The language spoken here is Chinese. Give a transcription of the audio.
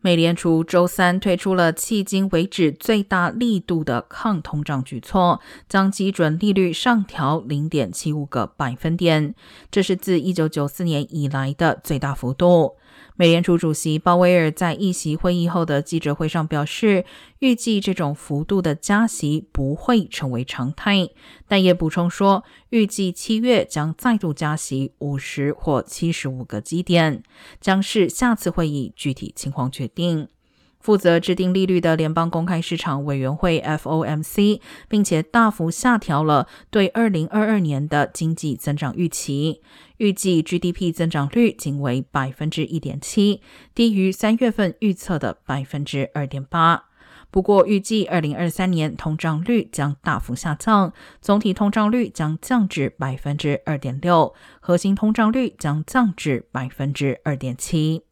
美联储周三推出了迄今为止最大力度的抗通胀举措，将基准利率上调零点七五个百分点，这是自一九九四年以来的最大幅度。美联储主席鲍威尔在议席会议后的记者会上表示，预计这种幅度的加息不会成为常态，但也补充说，预计七月将再度加息五十或七十五个基点，将是下次会议具体情况决定。负责制定利率的联邦公开市场委员会 （FOMC） 并且大幅下调了对二零二二年的经济增长预期，预计 GDP 增长率仅为百分之一点七，低于三月份预测的百分之二点八。不过，预计二零二三年通胀率将大幅下降，总体通胀率将降至百分之二点六，核心通胀率将降至百分之二点七。